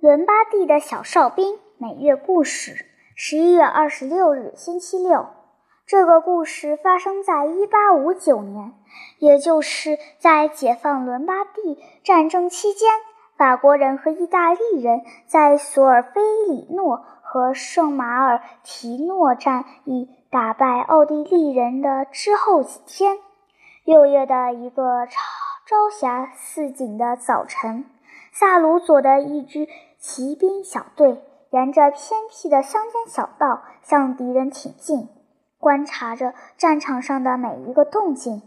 伦巴第的小哨兵每月故事，十一月二十六日，星期六。这个故事发生在一八五九年，也就是在解放伦巴第战争期间。法国人和意大利人在索尔菲里诺和圣马尔提诺战役打败奥地利人的之后几天，六月的一个朝霞似锦的早晨，萨鲁佐的一支。骑兵小队沿着偏僻的乡间小道向敌人挺进，观察着战场上的每一个动静。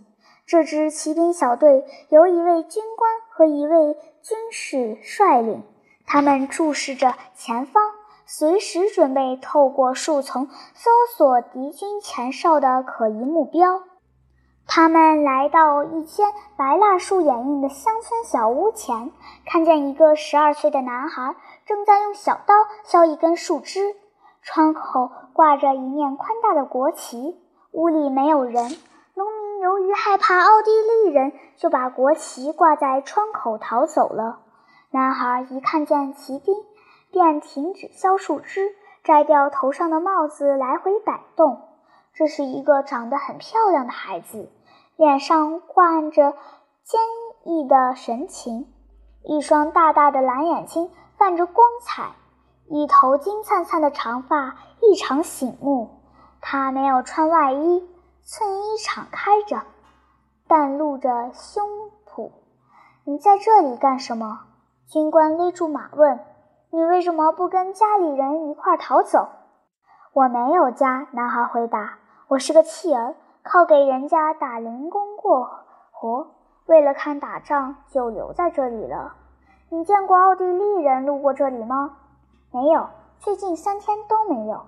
这支骑兵小队由一位军官和一位军士率领，他们注视着前方，随时准备透过树丛搜索敌军前哨的可疑目标。他们来到一间白蜡树掩映的乡村小屋前，看见一个十二岁的男孩正在用小刀削一根树枝。窗口挂着一面宽大的国旗，屋里没有人。农民由于害怕奥地利人，就把国旗挂在窗口逃走了。男孩一看见骑兵，便停止削树枝，摘掉头上的帽子，来回摆动。这是一个长得很漂亮的孩子。脸上挂着坚毅的神情，一双大大的蓝眼睛泛着光彩，一头金灿灿的长发异常醒目。他没有穿外衣，衬衣敞开着，但露着胸脯。你在这里干什么？军官勒住马问：“你为什么不跟家里人一块逃走？”我没有家，男孩回答：“我是个弃儿。”靠给人家打零工过活，为了看打仗就留在这里了。你见过奥地利人路过这里吗？没有，最近三天都没有。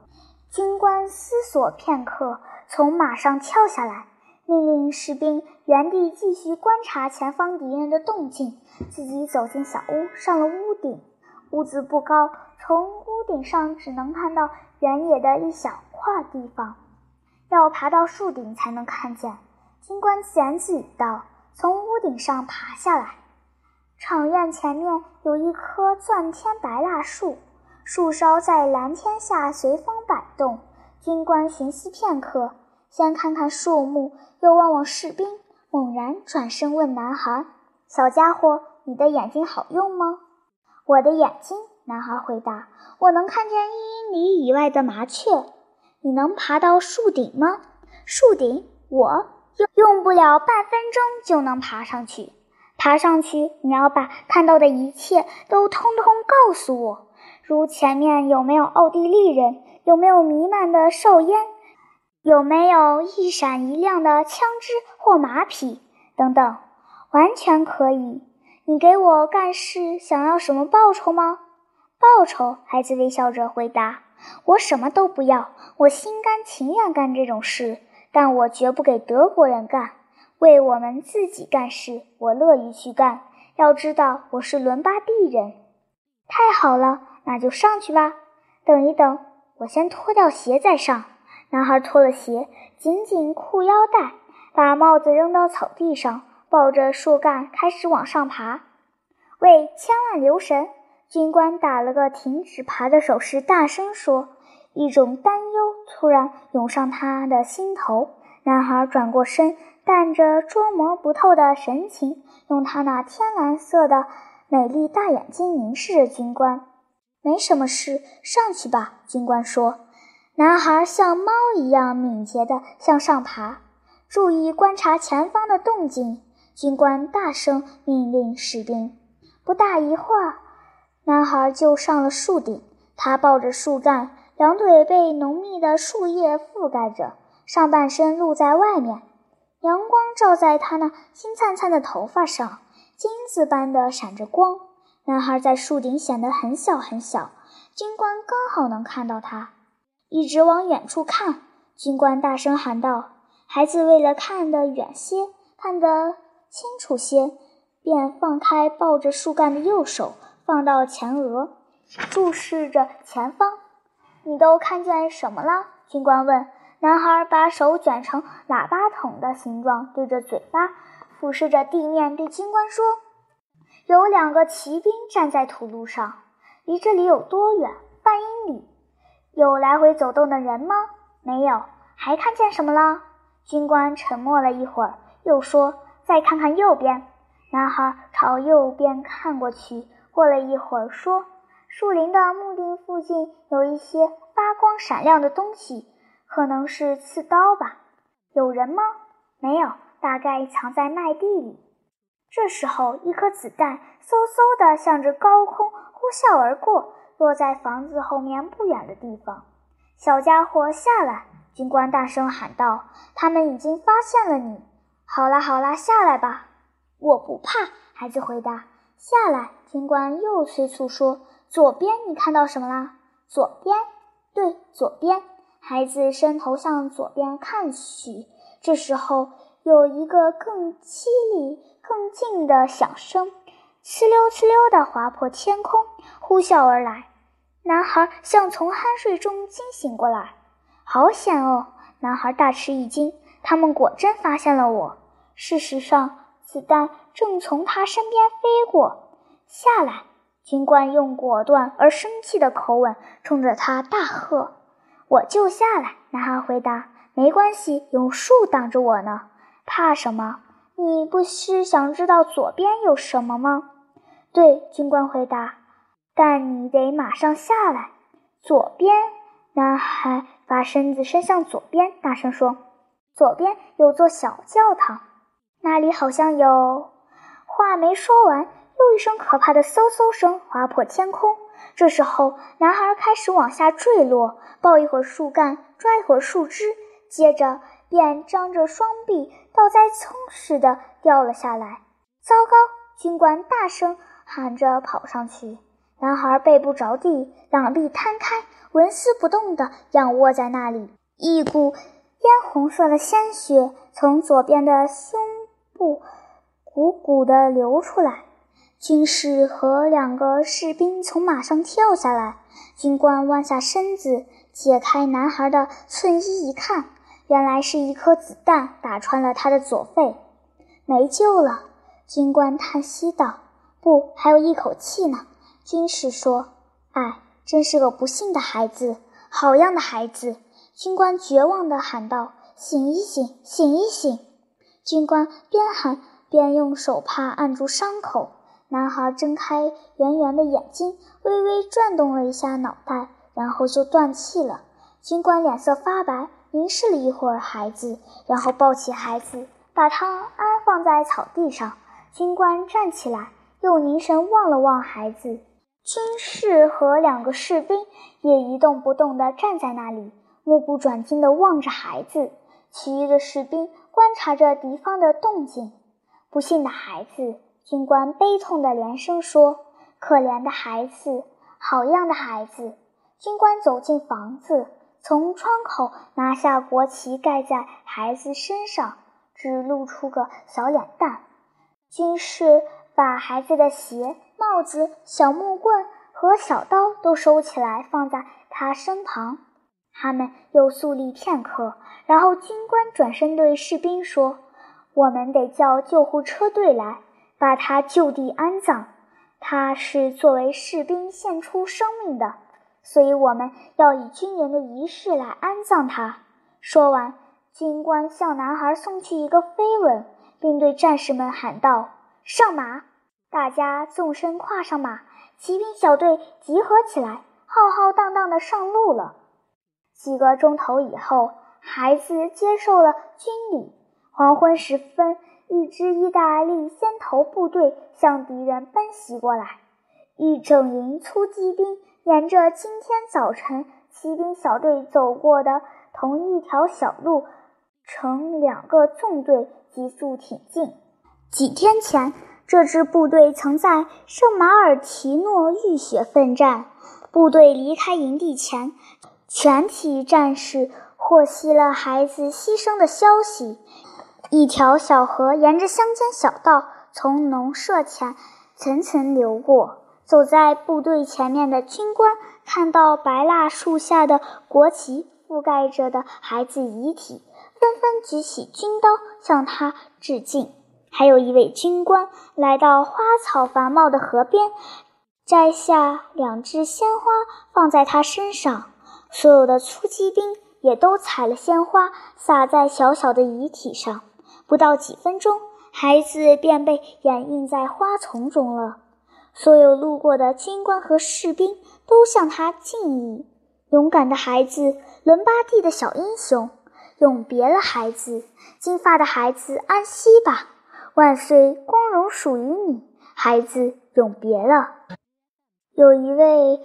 军官思索片刻，从马上跳下来，命令士兵原地继续观察前方敌人的动静，自己走进小屋，上了屋顶。屋子不高，从屋顶上只能看到原野的一小块地方。要爬到树顶才能看见。军官自言自语道：“从屋顶上爬下来。”场院前面有一棵钻天白蜡树，树梢在蓝天下随风摆动。军官寻思片刻，先看看树木，又望望士兵，猛然转身问男孩：“小家伙，你的眼睛好用吗？”“我的眼睛。”男孩回答，“我能看见一英里以外的麻雀。”你能爬到树顶吗？树顶，我用用不了半分钟就能爬上去。爬上去，你要把看到的一切都通通告诉我，如前面有没有奥地利人，有没有弥漫的硝烟，有没有一闪一亮的枪支或马匹等等，完全可以。你给我干事想要什么报酬吗？报酬？孩子微笑着回答。我什么都不要，我心甘情愿干这种事，但我绝不给德国人干。为我们自己干事，我乐于去干。要知道，我是伦巴第人。太好了，那就上去吧。等一等，我先脱掉鞋再上。男孩脱了鞋，紧紧裤腰带，把帽子扔到草地上，抱着树干开始往上爬。喂，千万留神！军官打了个停止爬的手势，大声说：“一种担忧突然涌上他的心头。”男孩转过身，带着捉摸不透的神情，用他那天蓝色的美丽大眼睛凝视着军官。“没什么事，上去吧。”军官说。男孩像猫一样敏捷地向上爬，注意观察前方的动静。军官大声命令士兵。不大一会儿。男孩就上了树顶，他抱着树干，两腿被浓密的树叶覆盖着，上半身露在外面。阳光照在他那金灿灿的头发上，金子般的闪着光。男孩在树顶显得很小很小，军官刚好能看到他。一直往远处看，军官大声喊道：“孩子，为了看得远些，看得清楚些，便放开抱着树干的右手。”放到前额，注视着前方。你都看见什么了？军官问。男孩把手卷成喇叭筒的形状，对着嘴巴，俯视着地面，对军官说：“有两个骑兵站在土路上。”离这里有多远？半英里。有来回走动的人吗？没有。还看见什么了？军官沉默了一会儿，又说：“再看看右边。”男孩朝右边看过去，过了一会儿说：“树林的墓地附近有一些发光闪亮的东西，可能是刺刀吧。有人吗？没有，大概藏在麦地里。”这时候，一颗子弹嗖嗖地向着高空呼啸而过，落在房子后面不远的地方。小家伙，下来！军官大声喊道：“他们已经发现了你。”好啦好啦，下来吧。我不怕。孩子回答：“下来。”军官又催促说：“左边，你看到什么啦？”左边，对，左边。孩子伸头向左边看去，这时候有一个更凄厉、更近的响声，哧溜哧溜地划破天空，呼啸而来。男孩像从酣睡中惊醒过来。好险哦！男孩大吃一惊，他们果真发现了我。事实上，子弹正从他身边飞过。下来！军官用果断而生气的口吻冲着他大喝：“我就下来。”男孩回答：“没关系，有树挡着我呢，怕什么？你不是想知道左边有什么吗？”“对。”军官回答，“但你得马上下来。”左边。男孩把身子伸向左边，大声说：“左边有座小教堂，那里好像有……”话没说完，又一声可怕的嗖嗖声划破天空。这时候，男孩开始往下坠落，抱一会儿树干，抓一会儿树枝，接着便张着双臂，倒栽葱似的掉了下来。糟糕！军官大声喊着跑上去。男孩背部着地，两臂摊开，纹丝不动地仰卧在那里。一股嫣红色的鲜血从左边的胸部汩汩地流出来。军士和两个士兵从马上跳下来。军官弯下身子，解开男孩的衬衣，一看，原来是一颗子弹打穿了他的左肺，没救了。军官叹息道：“不，还有一口气呢。”军士说：“哎，真是个不幸的孩子，好样的孩子！”军官绝望地喊道：“醒一醒，醒一醒！”军官边喊边用手帕按住伤口。男孩睁开圆圆的眼睛，微微转动了一下脑袋，然后就断气了。军官脸色发白，凝视了一会儿孩子，然后抱起孩子，把他安放在草地上。军官站起来，又凝神望了望孩子。军士和两个士兵也一动不动地站在那里，目不转睛地望着孩子。其余的士兵观察着敌方的动静。不幸的孩子，军官悲痛地连声说：“可怜的孩子，好样的孩子！”军官走进房子，从窗口拿下国旗，盖在孩子身上，只露出个小脸蛋。军士把孩子的鞋。帽子、小木棍和小刀都收起来，放在他身旁。他们又肃立片刻，然后军官转身对士兵说：“我们得叫救护车队来，把他就地安葬。他是作为士兵献出生命的，所以我们要以军人的仪式来安葬他。”说完，军官向男孩送去一个飞吻，并对战士们喊道：“上马！”大家纵身跨上马，骑兵小队集合起来，浩浩荡荡地上路了。几个钟头以后，孩子接受了军礼。黄昏时分，一支意大利先头部队向敌人奔袭过来，一整营突击兵沿着今天早晨骑兵小队走过的同一条小路，成两个纵队急速挺进。几天前。这支部队曾在圣马尔提诺浴血奋战。部队离开营地前，全体战士获悉了孩子牺牲的消息。一条小河沿着乡间小道从农舍前层层流过。走在部队前面的军官看到白蜡树下的国旗覆盖着的孩子遗体，纷纷举起军刀向他致敬。还有一位军官来到花草繁茂的河边，摘下两枝鲜花放在他身上，所有的粗骑兵也都采了鲜花撒在小小的遗体上。不到几分钟，孩子便被掩映在花丛中了。所有路过的军官和士兵都向他敬意。勇敢的孩子，伦巴第的小英雄，永别了，孩子，金发的孩子，安息吧，万岁，光荣属于你，孩子，永别了。有一位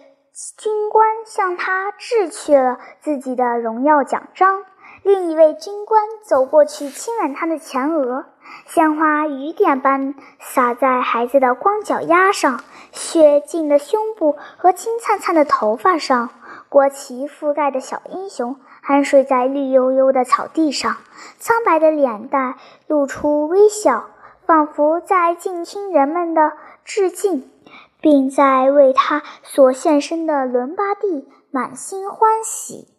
军官向他掷去了自己的荣耀奖章。另一位军官走过去亲吻他的前额，鲜花雨点般洒在孩子的光脚丫上，血浸的胸部和金灿灿的头发上。国旗覆盖的小英雄酣睡在绿油油的草地上，苍白的脸蛋露出微笑，仿佛在静听人们的致敬，并在为他所献身的伦巴第满心欢喜。